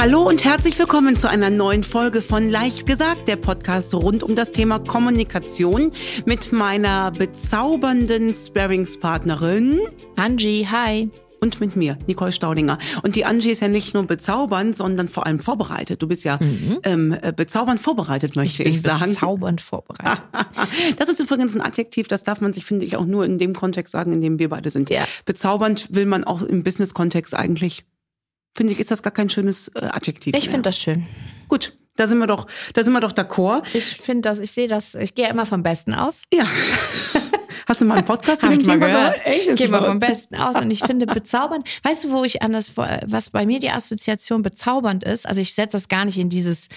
Hallo und herzlich willkommen zu einer neuen Folge von Leicht gesagt, der Podcast rund um das Thema Kommunikation mit meiner bezaubernden Sparringspartnerin Angie. Hi. Und mit mir, Nicole Staudinger. Und die Angie ist ja nicht nur bezaubernd, sondern vor allem vorbereitet. Du bist ja mhm. ähm, äh, bezaubernd vorbereitet, möchte ich, ich sagen. Bezaubernd vorbereitet. das ist übrigens ein Adjektiv, das darf man sich, finde ich, auch nur in dem Kontext sagen, in dem wir beide sind. Ja. Bezaubernd will man auch im Business-Kontext eigentlich finde ich, ist das gar kein schönes äh, Adjektiv. Ich finde das schön. Gut, da sind wir doch, da sind wir doch d'accord. Ich finde das, ich sehe das, ich gehe immer vom Besten aus. Ja. Hast du mal einen Podcast zu dem Thema gehört? gehört? Ich gehe mal vom Besten aus und ich finde bezaubernd. Weißt du, wo ich anders, was bei mir die Assoziation bezaubernd ist? Also ich setze das gar nicht in dieses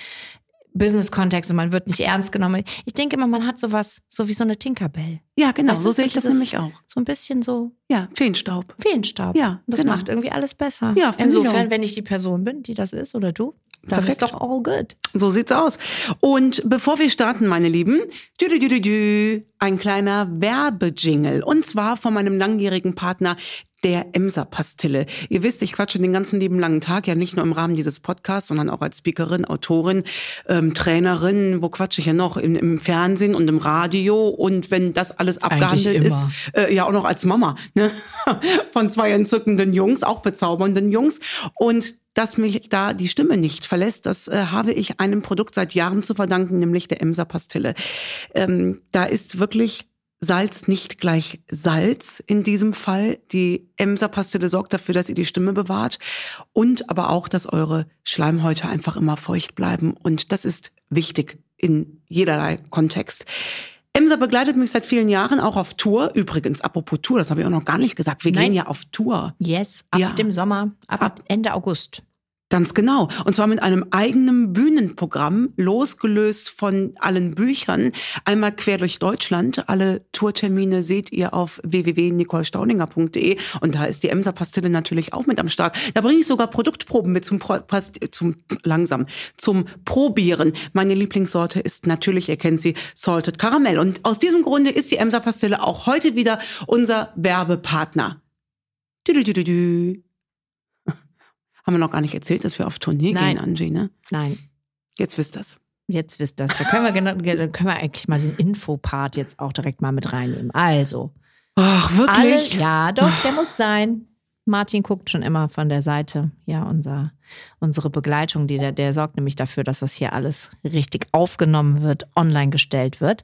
Business-Kontext und man wird nicht ernst genommen. Ich denke immer, man hat sowas, so wie so eine Tinkerbell. Ja, genau, weißt so sehe ich das nämlich auch. So ein bisschen so. Ja, Feenstaub. Feenstaub. Ja, und das genau. macht irgendwie alles besser. Ja, Insofern, ich wenn ich die Person bin, die das ist oder du, dann Perfekt. ist doch all good. So sieht's aus. Und bevor wir starten, meine Lieben, ein kleiner Werbejingle. Und zwar von meinem langjährigen Partner der Emser-Pastille. Ihr wisst, ich quatsche den ganzen lieben langen Tag, ja nicht nur im Rahmen dieses Podcasts, sondern auch als Speakerin, Autorin, ähm, Trainerin, wo quatsche ich ja noch? Im, Im, Fernsehen und im Radio. Und wenn das alles abgehandelt ist, äh, ja auch noch als Mama ne? von zwei entzückenden Jungs, auch bezaubernden Jungs. Und dass mich da die Stimme nicht verlässt, das äh, habe ich einem Produkt seit Jahren zu verdanken, nämlich der Emser-Pastille. Ähm, da ist wirklich Salz nicht gleich Salz in diesem Fall. Die Emser-Pastille sorgt dafür, dass ihr die Stimme bewahrt und aber auch, dass eure Schleimhäute einfach immer feucht bleiben. Und das ist wichtig in jederlei Kontext. Emser begleitet mich seit vielen Jahren auch auf Tour. Übrigens, apropos Tour, das habe ich auch noch gar nicht gesagt. Wir Nein. gehen ja auf Tour. Yes, ab ja. dem Sommer, ab, ab Ende August. Ganz genau. Und zwar mit einem eigenen Bühnenprogramm, losgelöst von allen Büchern, einmal quer durch Deutschland. Alle Tourtermine seht ihr auf www.nicolestauninger.de und da ist die Emser Pastille natürlich auch mit am Start. Da bringe ich sogar Produktproben mit zum, Past zum langsam zum Probieren. Meine Lieblingssorte ist natürlich, ihr kennt sie, Salted Caramel. Und aus diesem Grunde ist die Emser Pastille auch heute wieder unser Werbepartner. Du, du, du, du, du. Haben wir noch gar nicht erzählt, dass wir auf Tournee Nein. gehen, Angie, ne? Nein. Jetzt wisst das. Jetzt wisst das. Da können wir, dann können wir eigentlich mal den Infopart jetzt auch direkt mal mit reinnehmen. Also. Ach, wirklich? Alle, ja, doch, der muss sein. Martin guckt schon immer von der Seite. Ja, unser, unsere Begleitung, die, der, der sorgt nämlich dafür, dass das hier alles richtig aufgenommen wird, online gestellt wird.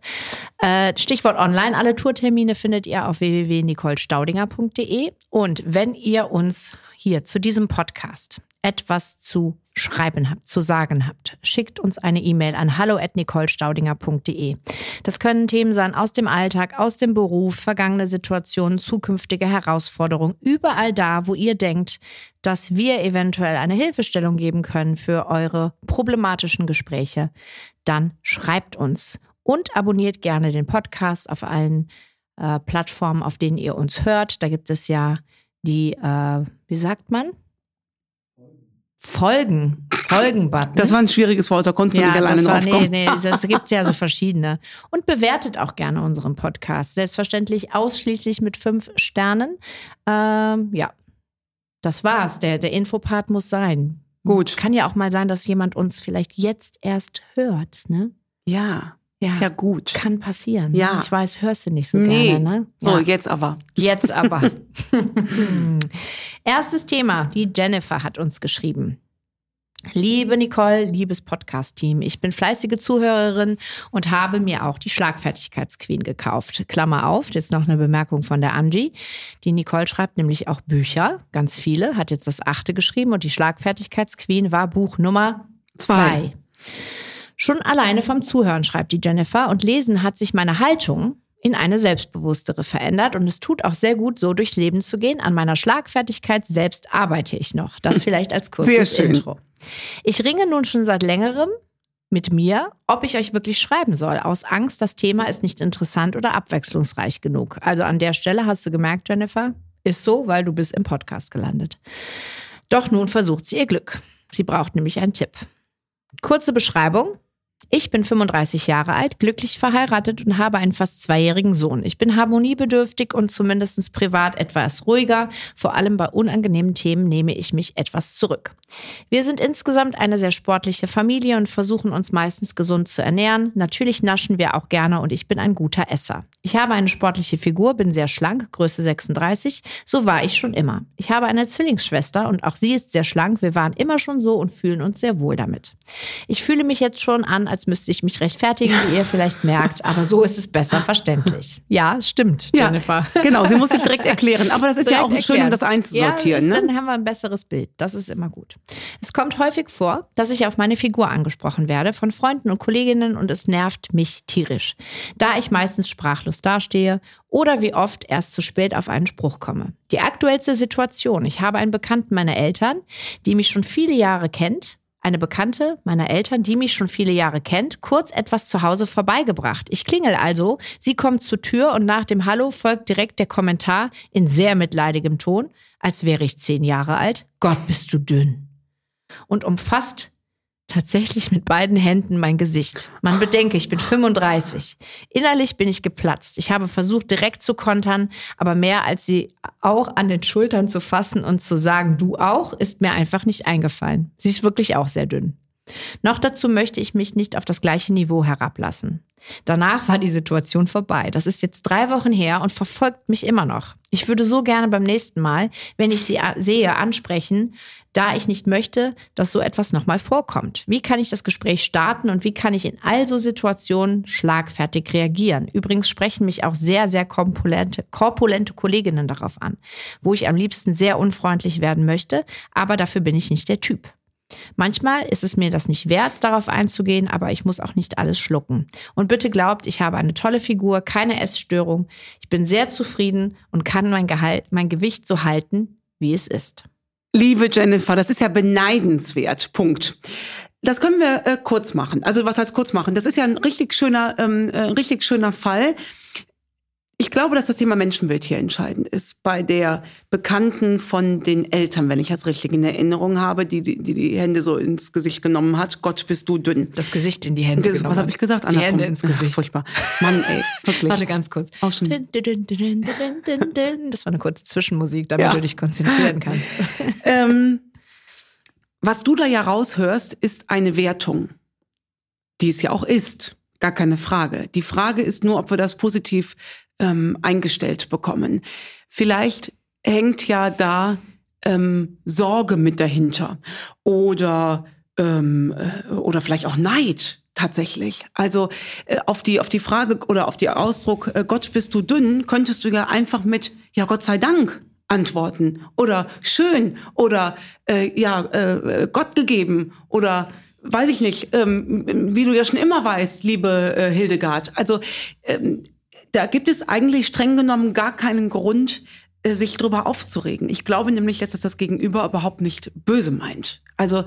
Äh, Stichwort online. Alle Tourtermine findet ihr auf www.nicolestaudinger.de. Und wenn ihr uns hier zu diesem Podcast etwas zu schreiben habt, zu sagen habt, schickt uns eine E-Mail an hallo@nicolestaudinger.de. Das können Themen sein aus dem Alltag, aus dem Beruf, vergangene Situationen, zukünftige Herausforderungen, überall da, wo ihr denkt, dass wir eventuell eine Hilfestellung geben können für eure problematischen Gespräche, dann schreibt uns und abonniert gerne den Podcast auf allen äh, Plattformen, auf denen ihr uns hört. Da gibt es ja die, äh, wie sagt man? Folgen. Folgen-Button. Das war ein schwieriges Wort, da konntest du ja, nicht alleine drauf kommen. Nee, nee, das gibt ja so verschiedene. Und bewertet auch gerne unseren Podcast. Selbstverständlich ausschließlich mit fünf Sternen. Ähm, ja, das war's. Der, der Infopart muss sein. Gut. Kann ja auch mal sein, dass jemand uns vielleicht jetzt erst hört, ne? Ja. Ja, ist ja gut. Kann passieren. Ne? Ja. Ich weiß, hörst du nicht so nee. gerne, ne? Ja. So, jetzt aber. Jetzt aber. Erstes Thema. Die Jennifer hat uns geschrieben. Liebe Nicole, liebes Podcast-Team, ich bin fleißige Zuhörerin und habe mir auch die Schlagfertigkeitsqueen gekauft. Klammer auf, jetzt noch eine Bemerkung von der Angie. Die Nicole schreibt nämlich auch Bücher, ganz viele, hat jetzt das achte geschrieben und die Schlagfertigkeitsqueen war Buch Nummer zwei. zwei. Schon alleine vom Zuhören, schreibt die Jennifer, und Lesen hat sich meine Haltung in eine selbstbewusstere verändert und es tut auch sehr gut, so durchs Leben zu gehen. An meiner Schlagfertigkeit selbst arbeite ich noch. Das vielleicht als kurzes Intro. Ich ringe nun schon seit längerem mit mir, ob ich euch wirklich schreiben soll, aus Angst, das Thema ist nicht interessant oder abwechslungsreich genug. Also an der Stelle hast du gemerkt, Jennifer, ist so, weil du bist im Podcast gelandet. Doch nun versucht sie ihr Glück. Sie braucht nämlich einen Tipp. Kurze Beschreibung. Ich bin 35 Jahre alt, glücklich verheiratet und habe einen fast zweijährigen Sohn. Ich bin harmoniebedürftig und zumindest privat etwas ruhiger. Vor allem bei unangenehmen Themen nehme ich mich etwas zurück. Wir sind insgesamt eine sehr sportliche Familie und versuchen uns meistens gesund zu ernähren. Natürlich naschen wir auch gerne und ich bin ein guter Esser. Ich habe eine sportliche Figur, bin sehr schlank, Größe 36. So war ich schon immer. Ich habe eine Zwillingsschwester und auch sie ist sehr schlank. Wir waren immer schon so und fühlen uns sehr wohl damit. Ich fühle mich jetzt schon an, als müsste ich mich rechtfertigen, wie ihr vielleicht merkt, aber so ist es besser verständlich. Ja, stimmt, Jennifer. Ja, genau, sie muss sich direkt erklären. Aber das ist direkt ja auch erklären. schön, um das einzusortieren. Ja, das, ne? Dann haben wir ein besseres Bild. Das ist immer gut. Es kommt häufig vor, dass ich auf meine Figur angesprochen werde von Freunden und Kolleginnen und es nervt mich tierisch, da ich meistens sprachlos dastehe oder wie oft erst zu spät auf einen Spruch komme. Die aktuellste Situation. Ich habe einen Bekannten meiner Eltern, die mich schon viele Jahre kennt, eine Bekannte meiner Eltern, die mich schon viele Jahre kennt, kurz etwas zu Hause vorbeigebracht. Ich klingel also, sie kommt zur Tür und nach dem Hallo folgt direkt der Kommentar in sehr mitleidigem Ton, als wäre ich zehn Jahre alt. Gott, bist du dünn. Und umfasst tatsächlich mit beiden Händen mein Gesicht. Man bedenke, ich bin 35. Innerlich bin ich geplatzt. Ich habe versucht, direkt zu kontern, aber mehr als sie auch an den Schultern zu fassen und zu sagen, du auch, ist mir einfach nicht eingefallen. Sie ist wirklich auch sehr dünn. Noch dazu möchte ich mich nicht auf das gleiche Niveau herablassen. Danach war die Situation vorbei. Das ist jetzt drei Wochen her und verfolgt mich immer noch. Ich würde so gerne beim nächsten Mal, wenn ich sie sehe, ansprechen, da ich nicht möchte, dass so etwas nochmal vorkommt. Wie kann ich das Gespräch starten und wie kann ich in all so Situationen schlagfertig reagieren? Übrigens sprechen mich auch sehr, sehr korpulente, korpulente Kolleginnen darauf an, wo ich am liebsten sehr unfreundlich werden möchte, aber dafür bin ich nicht der Typ. Manchmal ist es mir das nicht wert, darauf einzugehen, aber ich muss auch nicht alles schlucken. Und bitte glaubt, ich habe eine tolle Figur, keine Essstörung. Ich bin sehr zufrieden und kann mein, Gehalt, mein Gewicht so halten, wie es ist. Liebe Jennifer, das ist ja beneidenswert. Punkt. Das können wir äh, kurz machen. Also was heißt kurz machen? Das ist ja ein richtig schöner, ähm, äh, richtig schöner Fall. Ich glaube, dass das Thema Menschenbild hier entscheidend ist. Bei der Bekannten von den Eltern, wenn ich das richtig in Erinnerung habe, die die, die, die Hände so ins Gesicht genommen hat. Gott, bist du dünn. Das Gesicht in die Hände Ges Was habe ich gesagt? Die Andersrum. Hände ins Gesicht. Ach, furchtbar. Mann, ey, wirklich. Warte ganz kurz. Auch schon. Das war eine kurze Zwischenmusik, damit ja. du dich konzentrieren kannst. Ähm, was du da ja raushörst, ist eine Wertung, die es ja auch ist. Gar keine Frage. Die Frage ist nur, ob wir das positiv ähm, eingestellt bekommen. Vielleicht hängt ja da ähm, Sorge mit dahinter oder ähm, äh, oder vielleicht auch Neid tatsächlich. Also äh, auf die auf die Frage oder auf die Ausdruck äh, Gott bist du dünn könntest du ja einfach mit ja Gott sei Dank antworten oder schön oder äh, ja äh, Gott gegeben oder weiß ich nicht, ähm, wie du ja schon immer weißt, liebe äh, Hildegard. Also ähm, da gibt es eigentlich streng genommen gar keinen Grund, äh, sich drüber aufzuregen. Ich glaube nämlich, dass das Gegenüber überhaupt nicht böse meint. Also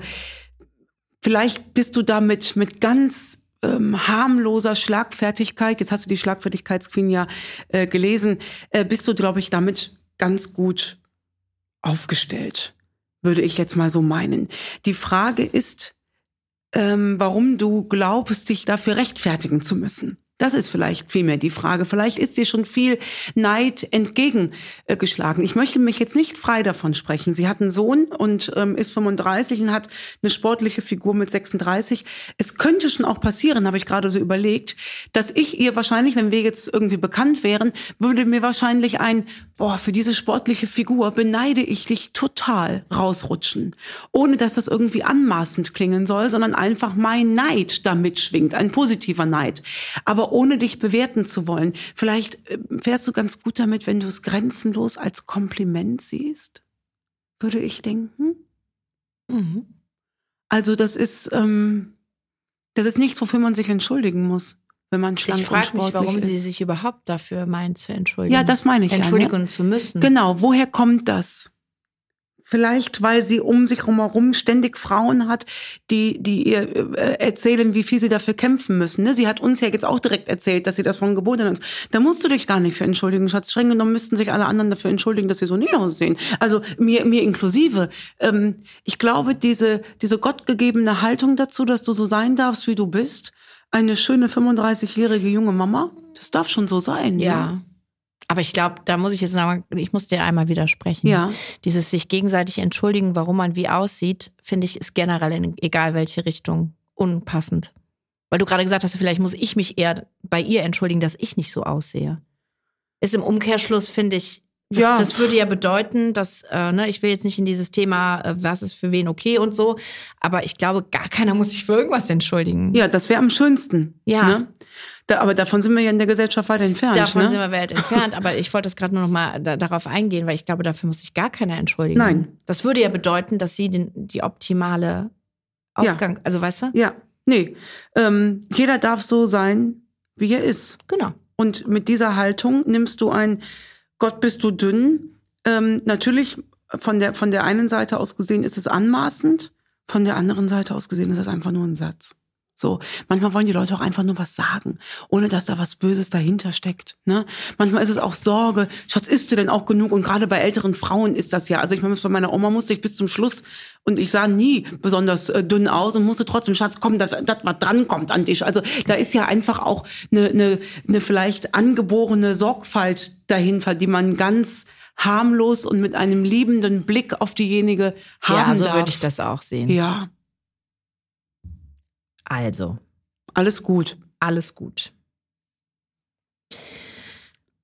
vielleicht bist du damit mit ganz ähm, harmloser Schlagfertigkeit, jetzt hast du die Schlagfertigkeitsqueen ja äh, gelesen, äh, bist du, glaube ich, damit ganz gut aufgestellt, würde ich jetzt mal so meinen. Die Frage ist, ähm, warum du glaubst, dich dafür rechtfertigen zu müssen. Das ist vielleicht vielmehr die Frage. Vielleicht ist dir schon viel Neid entgegengeschlagen. Ich möchte mich jetzt nicht frei davon sprechen. Sie hat einen Sohn und ähm, ist 35 und hat eine sportliche Figur mit 36. Es könnte schon auch passieren, habe ich gerade so überlegt, dass ich ihr wahrscheinlich, wenn wir jetzt irgendwie bekannt wären, würde mir wahrscheinlich ein, boah, für diese sportliche Figur beneide ich dich total rausrutschen. Ohne dass das irgendwie anmaßend klingen soll, sondern einfach mein Neid damit schwingt, ein positiver Neid. Aber ohne dich bewerten zu wollen. Vielleicht äh, fährst du ganz gut damit, wenn du es grenzenlos als Kompliment siehst, würde ich denken. Mhm. Also das ist, ähm, das ist nichts, wofür man sich entschuldigen muss wenn man schlank ich frage mich, warum ist. sie sich überhaupt dafür meint zu entschuldigen. Ja, das meine ich. Entschuldigen ja, ne? zu müssen. Genau, woher kommt das? Vielleicht, weil sie um sich herum ständig Frauen hat, die, die ihr äh, erzählen, wie viel sie dafür kämpfen müssen. Ne? Sie hat uns ja jetzt auch direkt erzählt, dass sie das von Geburt an ist. Da musst du dich gar nicht für entschuldigen, Schatz. Streng genommen müssten sich alle anderen dafür entschuldigen, dass sie so nicht aussehen. Also mir, mir inklusive. Ähm, ich glaube, diese, diese gottgegebene Haltung dazu, dass du so sein darfst, wie du bist, eine schöne 35-jährige junge Mama. Das darf schon so sein. Ja. ja. Aber ich glaube, da muss ich jetzt sagen, ich muss dir einmal widersprechen. Ja. Dieses sich gegenseitig entschuldigen, warum man wie aussieht, finde ich, ist generell in egal welche Richtung unpassend. Weil du gerade gesagt hast, vielleicht muss ich mich eher bei ihr entschuldigen, dass ich nicht so aussehe. Ist im Umkehrschluss, finde ich, das, Ja. das würde ja bedeuten, dass, äh, ne, ich will jetzt nicht in dieses Thema, äh, was ist für wen okay und so, aber ich glaube, gar keiner muss sich für irgendwas entschuldigen. Ja, das wäre am schönsten. Ja. Ne? Da, aber davon sind wir ja in der Gesellschaft weit entfernt. Davon ne? sind wir weit entfernt, aber ich wollte das gerade nur noch mal da, darauf eingehen, weil ich glaube, dafür muss sich gar keiner entschuldigen. Nein. Das würde ja bedeuten, dass sie den, die optimale Ausgang, also weißt du? Ja, nee. Ähm, jeder darf so sein, wie er ist. Genau. Und mit dieser Haltung nimmst du ein, Gott bist du dünn. Ähm, natürlich von der, von der einen Seite aus gesehen ist es anmaßend, von der anderen Seite aus gesehen ist es einfach nur ein Satz. So, manchmal wollen die Leute auch einfach nur was sagen, ohne dass da was Böses dahinter steckt. Ne? Manchmal ist es auch Sorge, Schatz, isst du denn auch genug? Und gerade bei älteren Frauen ist das ja. Also ich meine, bei meiner Oma musste ich bis zum Schluss und ich sah nie besonders äh, dünn aus und musste trotzdem, Schatz, komm, das, das was dran kommt an dich. Also da ist ja einfach auch eine, eine, eine vielleicht angeborene Sorgfalt dahinter, die man ganz harmlos und mit einem liebenden Blick auf diejenige haben ja, so darf. würde ich das auch sehen. Ja, Also, alles gut. alles gut.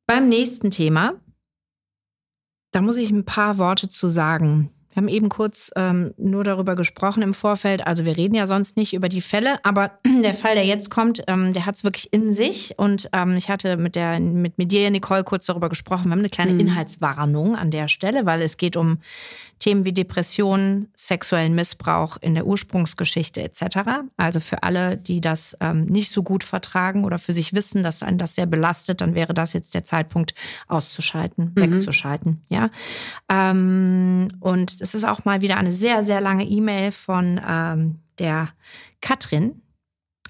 Beim nächsten Thema, da muss ich ein paar Worte zu sagen. Wir haben eben kurz ähm, nur darüber gesprochen im Vorfeld. Also wir reden ja sonst nicht über die Fälle, aber der Fall, der jetzt kommt, ähm, der hat es wirklich in sich. Und ähm, ich hatte mit, der, mit, mit dir, Nicole, kurz darüber gesprochen. Wir haben eine kleine Inhaltswarnung an der Stelle, weil es geht um Themen wie Depressionen, sexuellen Missbrauch in der Ursprungsgeschichte etc. Also für alle, die das ähm, nicht so gut vertragen oder für sich wissen, dass einen das sehr belastet, dann wäre das jetzt der Zeitpunkt auszuschalten, wegzuschalten. Ja. Ähm, und es ist auch mal wieder eine sehr, sehr lange E-Mail von ähm, der Katrin.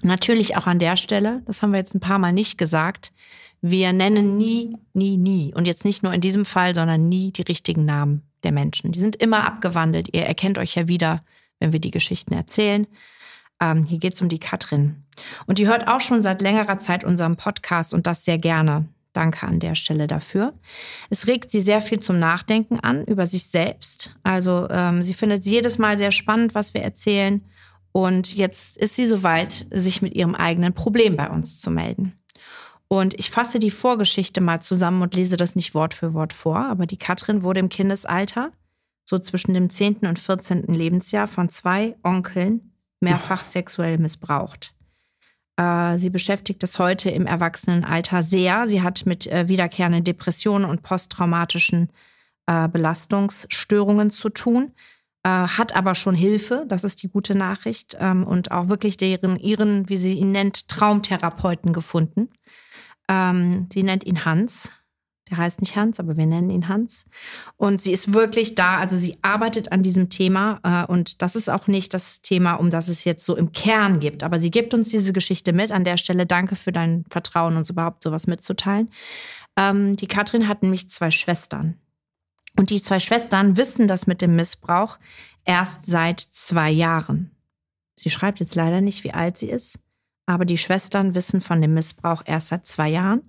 Natürlich auch an der Stelle, das haben wir jetzt ein paar Mal nicht gesagt, wir nennen nie, nie, nie, und jetzt nicht nur in diesem Fall, sondern nie die richtigen Namen der Menschen. Die sind immer abgewandelt. Ihr erkennt euch ja wieder, wenn wir die Geschichten erzählen. Ähm, hier geht es um die Katrin. Und die hört auch schon seit längerer Zeit unseren Podcast und das sehr gerne. Danke an der Stelle dafür. Es regt sie sehr viel zum Nachdenken an über sich selbst. Also ähm, sie findet jedes Mal sehr spannend, was wir erzählen. Und jetzt ist sie soweit, sich mit ihrem eigenen Problem bei uns zu melden. Und ich fasse die Vorgeschichte mal zusammen und lese das nicht Wort für Wort vor, aber die Katrin wurde im Kindesalter, so zwischen dem 10. und 14. Lebensjahr, von zwei Onkeln mehrfach sexuell missbraucht. Äh, sie beschäftigt es heute im Erwachsenenalter sehr. Sie hat mit äh, wiederkehrenden Depressionen und posttraumatischen äh, Belastungsstörungen zu tun, hat aber schon Hilfe, das ist die gute Nachricht, ähm, und auch wirklich deren, ihren, wie sie ihn nennt, Traumtherapeuten gefunden. Ähm, sie nennt ihn Hans. Der heißt nicht Hans, aber wir nennen ihn Hans. Und sie ist wirklich da, also sie arbeitet an diesem Thema. Äh, und das ist auch nicht das Thema, um das es jetzt so im Kern gibt. Aber sie gibt uns diese Geschichte mit. An der Stelle danke für dein Vertrauen, uns überhaupt sowas mitzuteilen. Ähm, die Katrin hat nämlich zwei Schwestern. Und die zwei Schwestern wissen das mit dem Missbrauch erst seit zwei Jahren. Sie schreibt jetzt leider nicht, wie alt sie ist aber die Schwestern wissen von dem Missbrauch erst seit zwei Jahren.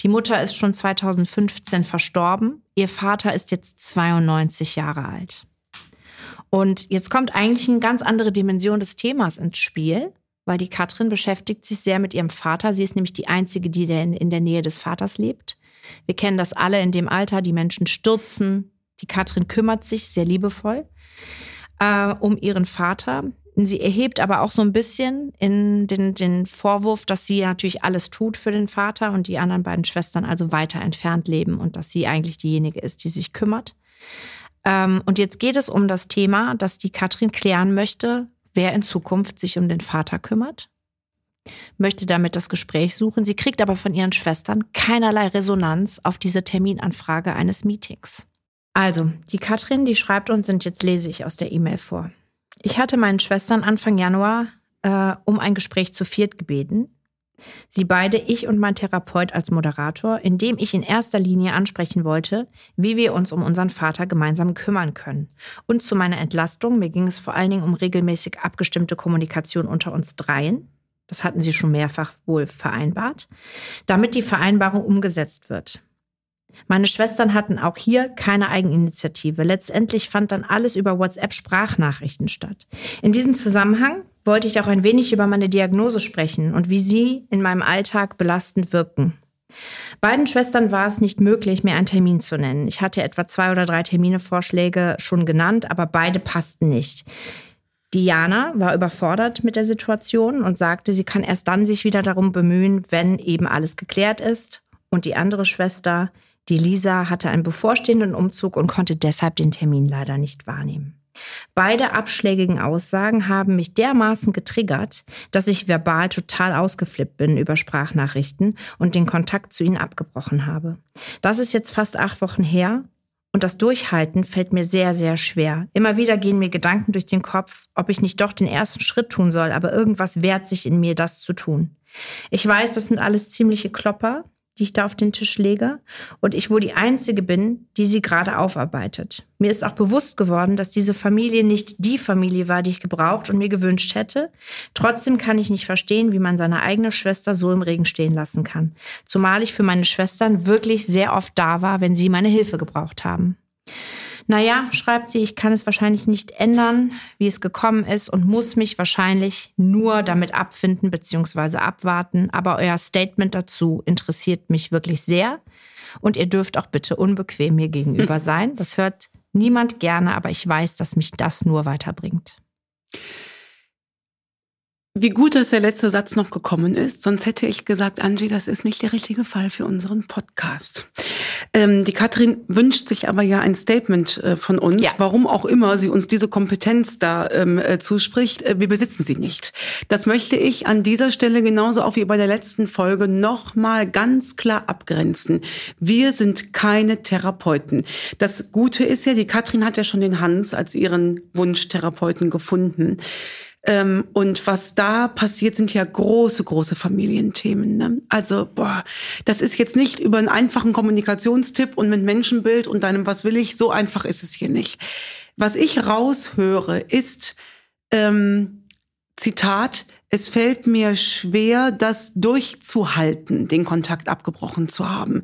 Die Mutter ist schon 2015 verstorben. Ihr Vater ist jetzt 92 Jahre alt. Und jetzt kommt eigentlich eine ganz andere Dimension des Themas ins Spiel, weil die Katrin beschäftigt sich sehr mit ihrem Vater. Sie ist nämlich die Einzige, die in der Nähe des Vaters lebt. Wir kennen das alle in dem Alter. Die Menschen stürzen. Die Katrin kümmert sich sehr liebevoll äh, um ihren Vater. Sie erhebt aber auch so ein bisschen in den, den Vorwurf, dass sie natürlich alles tut für den Vater und die anderen beiden Schwestern also weiter entfernt leben und dass sie eigentlich diejenige ist, die sich kümmert. Ähm, und jetzt geht es um das Thema, dass die Katrin klären möchte, wer in Zukunft sich um den Vater kümmert. Möchte damit das Gespräch suchen. Sie kriegt aber von ihren Schwestern keinerlei Resonanz auf diese Terminanfrage eines Meetings. Also, die Katrin, die schreibt uns, und jetzt lese ich aus der E-Mail vor. Ich hatte meinen Schwestern Anfang Januar äh, um ein Gespräch zu viert gebeten. Sie beide, ich und mein Therapeut als Moderator, indem ich in erster Linie ansprechen wollte, wie wir uns um unseren Vater gemeinsam kümmern können. Und zu meiner Entlastung, mir ging es vor allen Dingen um regelmäßig abgestimmte Kommunikation unter uns dreien. Das hatten sie schon mehrfach wohl vereinbart, damit die Vereinbarung umgesetzt wird. Meine Schwestern hatten auch hier keine Eigeninitiative. Letztendlich fand dann alles über WhatsApp-Sprachnachrichten statt. In diesem Zusammenhang wollte ich auch ein wenig über meine Diagnose sprechen und wie sie in meinem Alltag belastend wirken. Beiden Schwestern war es nicht möglich, mir einen Termin zu nennen. Ich hatte etwa zwei oder drei Terminevorschläge schon genannt, aber beide passten nicht. Diana war überfordert mit der Situation und sagte, sie kann erst dann sich wieder darum bemühen, wenn eben alles geklärt ist. Und die andere Schwester, die Lisa, hatte einen bevorstehenden Umzug und konnte deshalb den Termin leider nicht wahrnehmen. Beide abschlägigen Aussagen haben mich dermaßen getriggert, dass ich verbal total ausgeflippt bin über Sprachnachrichten und den Kontakt zu ihnen abgebrochen habe. Das ist jetzt fast acht Wochen her und das Durchhalten fällt mir sehr, sehr schwer. Immer wieder gehen mir Gedanken durch den Kopf, ob ich nicht doch den ersten Schritt tun soll, aber irgendwas wehrt sich in mir, das zu tun. Ich weiß, das sind alles ziemliche Klopper, die ich da auf den Tisch lege und ich wohl die Einzige bin, die sie gerade aufarbeitet. Mir ist auch bewusst geworden, dass diese Familie nicht die Familie war, die ich gebraucht und mir gewünscht hätte. Trotzdem kann ich nicht verstehen, wie man seine eigene Schwester so im Regen stehen lassen kann. Zumal ich für meine Schwestern wirklich sehr oft da war, wenn sie meine Hilfe gebraucht haben. Naja, schreibt sie, ich kann es wahrscheinlich nicht ändern, wie es gekommen ist und muss mich wahrscheinlich nur damit abfinden bzw. abwarten. Aber euer Statement dazu interessiert mich wirklich sehr. Und ihr dürft auch bitte unbequem mir gegenüber sein. Das hört niemand gerne, aber ich weiß, dass mich das nur weiterbringt. Wie gut, dass der letzte Satz noch gekommen ist, sonst hätte ich gesagt, Angie, das ist nicht der richtige Fall für unseren Podcast. Ähm, die Katrin wünscht sich aber ja ein Statement äh, von uns, ja. warum auch immer sie uns diese Kompetenz da ähm, äh, zuspricht. Äh, wir besitzen sie nicht. Das möchte ich an dieser Stelle genauso auch wie bei der letzten Folge nochmal ganz klar abgrenzen. Wir sind keine Therapeuten. Das Gute ist ja, die Katrin hat ja schon den Hans als ihren Wunschtherapeuten gefunden. Ähm, und was da passiert, sind ja große, große Familienthemen. Ne? Also, boah, das ist jetzt nicht über einen einfachen Kommunikationstipp und mit Menschenbild und deinem Was will ich, so einfach ist es hier nicht. Was ich raushöre, ist, ähm, Zitat, es fällt mir schwer, das durchzuhalten, den Kontakt abgebrochen zu haben.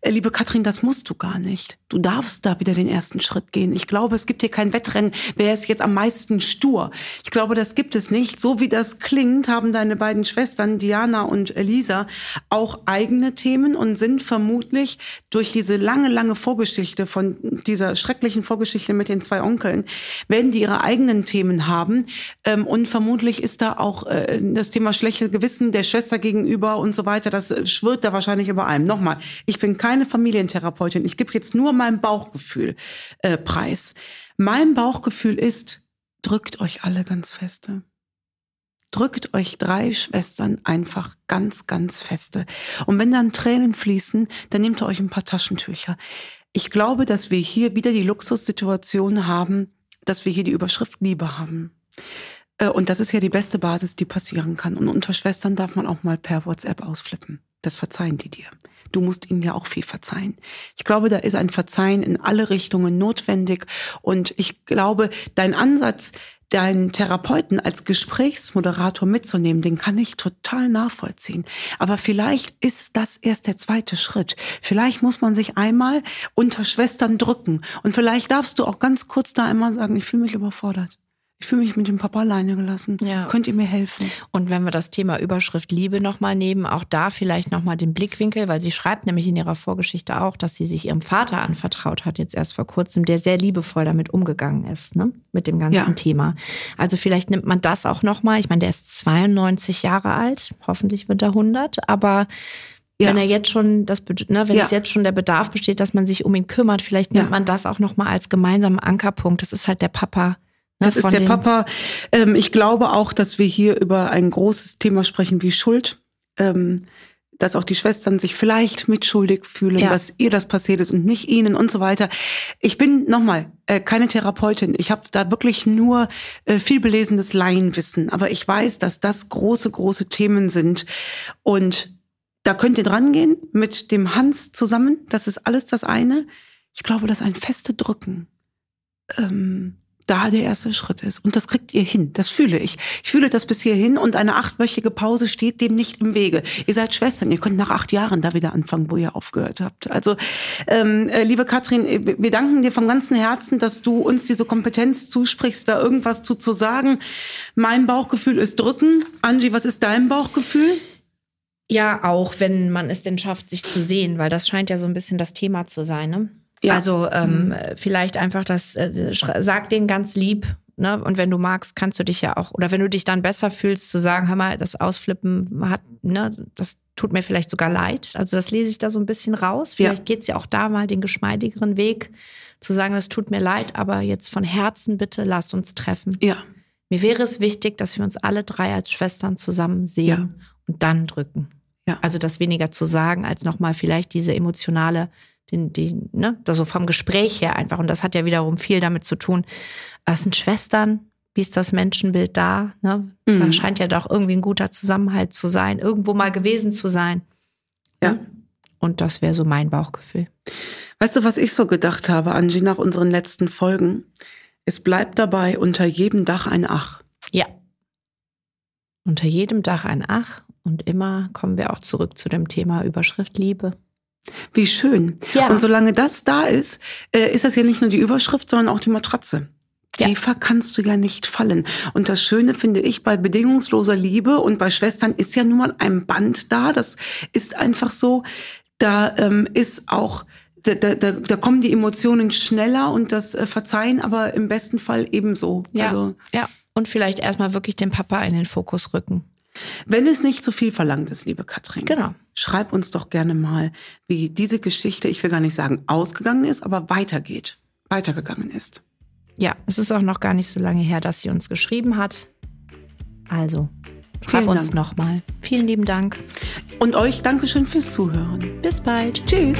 Äh, liebe Katrin, das musst du gar nicht. Du darfst da wieder den ersten Schritt gehen. Ich glaube, es gibt hier kein Wettrennen, wer ist jetzt am meisten stur. Ich glaube, das gibt es nicht. So wie das klingt, haben deine beiden Schwestern, Diana und Elisa, auch eigene Themen und sind vermutlich durch diese lange, lange Vorgeschichte von dieser schrecklichen Vorgeschichte mit den zwei Onkeln, werden die ihre eigenen Themen haben. Ähm, und vermutlich ist da auch äh, das Thema schlechte Gewissen der Schwester gegenüber und so weiter, das schwirrt da wahrscheinlich über allem. Nochmal, ich bin keine Familientherapeutin. Ich gebe jetzt nur mein Bauchgefühl äh, preis. Mein Bauchgefühl ist, drückt euch alle ganz feste. Drückt euch drei Schwestern einfach ganz, ganz feste. Und wenn dann Tränen fließen, dann nehmt ihr euch ein paar Taschentücher. Ich glaube, dass wir hier wieder die Luxussituation haben, dass wir hier die Überschrift Liebe haben. Äh, und das ist ja die beste Basis, die passieren kann. Und unter Schwestern darf man auch mal per WhatsApp ausflippen. Das verzeihen die dir. Du musst ihnen ja auch viel verzeihen. Ich glaube, da ist ein Verzeihen in alle Richtungen notwendig. Und ich glaube, dein Ansatz, deinen Therapeuten als Gesprächsmoderator mitzunehmen, den kann ich total nachvollziehen. Aber vielleicht ist das erst der zweite Schritt. Vielleicht muss man sich einmal unter Schwestern drücken. Und vielleicht darfst du auch ganz kurz da einmal sagen, ich fühle mich überfordert ich fühle mich mit dem Papa alleine gelassen. Ja. Könnt ihr mir helfen? Und wenn wir das Thema Überschrift Liebe nochmal nehmen, auch da vielleicht nochmal den Blickwinkel, weil sie schreibt nämlich in ihrer Vorgeschichte auch, dass sie sich ihrem Vater anvertraut hat, jetzt erst vor kurzem, der sehr liebevoll damit umgegangen ist, ne? mit dem ganzen ja. Thema. Also vielleicht nimmt man das auch nochmal. Ich meine, der ist 92 Jahre alt, hoffentlich wird er 100, aber ja. wenn er jetzt schon das, ne, wenn ja. es jetzt schon der Bedarf besteht, dass man sich um ihn kümmert, vielleicht nimmt man das auch nochmal als gemeinsamen Ankerpunkt. Das ist halt der Papa das ist der Papa. Ähm, ich glaube auch, dass wir hier über ein großes Thema sprechen wie Schuld. Ähm, dass auch die Schwestern sich vielleicht mitschuldig fühlen, ja. dass ihr das passiert ist und nicht ihnen und so weiter. Ich bin nochmal äh, keine Therapeutin. Ich habe da wirklich nur äh, viel belesenes Laienwissen. Aber ich weiß, dass das große, große Themen sind. Und da könnt ihr dran gehen mit dem Hans zusammen. Das ist alles das eine. Ich glaube, dass ein feste Drücken ähm, da der erste Schritt ist. Und das kriegt ihr hin. Das fühle ich. Ich fühle das bis hierhin und eine achtwöchige Pause steht dem nicht im Wege. Ihr seid Schwestern. Ihr könnt nach acht Jahren da wieder anfangen, wo ihr aufgehört habt. Also, ähm, äh, liebe Katrin, äh, wir danken dir vom ganzen Herzen, dass du uns diese Kompetenz zusprichst, da irgendwas zu, zu sagen. Mein Bauchgefühl ist drücken. Angie, was ist dein Bauchgefühl? Ja, auch wenn man es denn schafft, sich zu sehen, weil das scheint ja so ein bisschen das Thema zu sein. Ne? Ja. Also ähm, mhm. vielleicht einfach das, äh, sag denen ganz lieb, ne? Und wenn du magst, kannst du dich ja auch, oder wenn du dich dann besser fühlst, zu sagen, hör mal, das Ausflippen hat, ne, das tut mir vielleicht sogar leid. Also das lese ich da so ein bisschen raus. Vielleicht ja. geht's ja auch da mal den geschmeidigeren Weg, zu sagen, das tut mir leid, aber jetzt von Herzen bitte lasst uns treffen. Ja. Mir wäre es wichtig, dass wir uns alle drei als Schwestern zusammen sehen ja. und dann drücken. Ja. Also das weniger zu sagen, als nochmal vielleicht diese emotionale den, den, ne, also vom Gespräch her einfach. Und das hat ja wiederum viel damit zu tun. Es sind Schwestern, wie ist das Menschenbild da? Ne? Mhm. Da scheint ja doch irgendwie ein guter Zusammenhalt zu sein, irgendwo mal gewesen zu sein. Ja. Und das wäre so mein Bauchgefühl. Weißt du, was ich so gedacht habe, Angie, nach unseren letzten Folgen? Es bleibt dabei unter jedem Dach ein Ach. Ja. Unter jedem Dach ein Ach. Und immer kommen wir auch zurück zu dem Thema Überschrift Liebe. Wie schön. Ja. Und solange das da ist, äh, ist das ja nicht nur die Überschrift, sondern auch die Matratze. Tiefer ja. kannst du ja nicht fallen. Und das Schöne finde ich bei bedingungsloser Liebe und bei Schwestern ist ja nun mal ein Band da. Das ist einfach so. Da ähm, ist auch, da, da, da kommen die Emotionen schneller und das äh, Verzeihen aber im besten Fall ebenso. Ja. Also, ja. Und vielleicht erstmal wirklich den Papa in den Fokus rücken. Wenn es nicht zu viel verlangt ist, liebe Katrin, genau. schreib uns doch gerne mal, wie diese Geschichte, ich will gar nicht sagen ausgegangen ist, aber weitergeht, weitergegangen ist. Ja, es ist auch noch gar nicht so lange her, dass sie uns geschrieben hat. Also, schreib Vielen uns nochmal. Vielen lieben Dank. Und euch Dankeschön fürs Zuhören. Bis bald. Tschüss.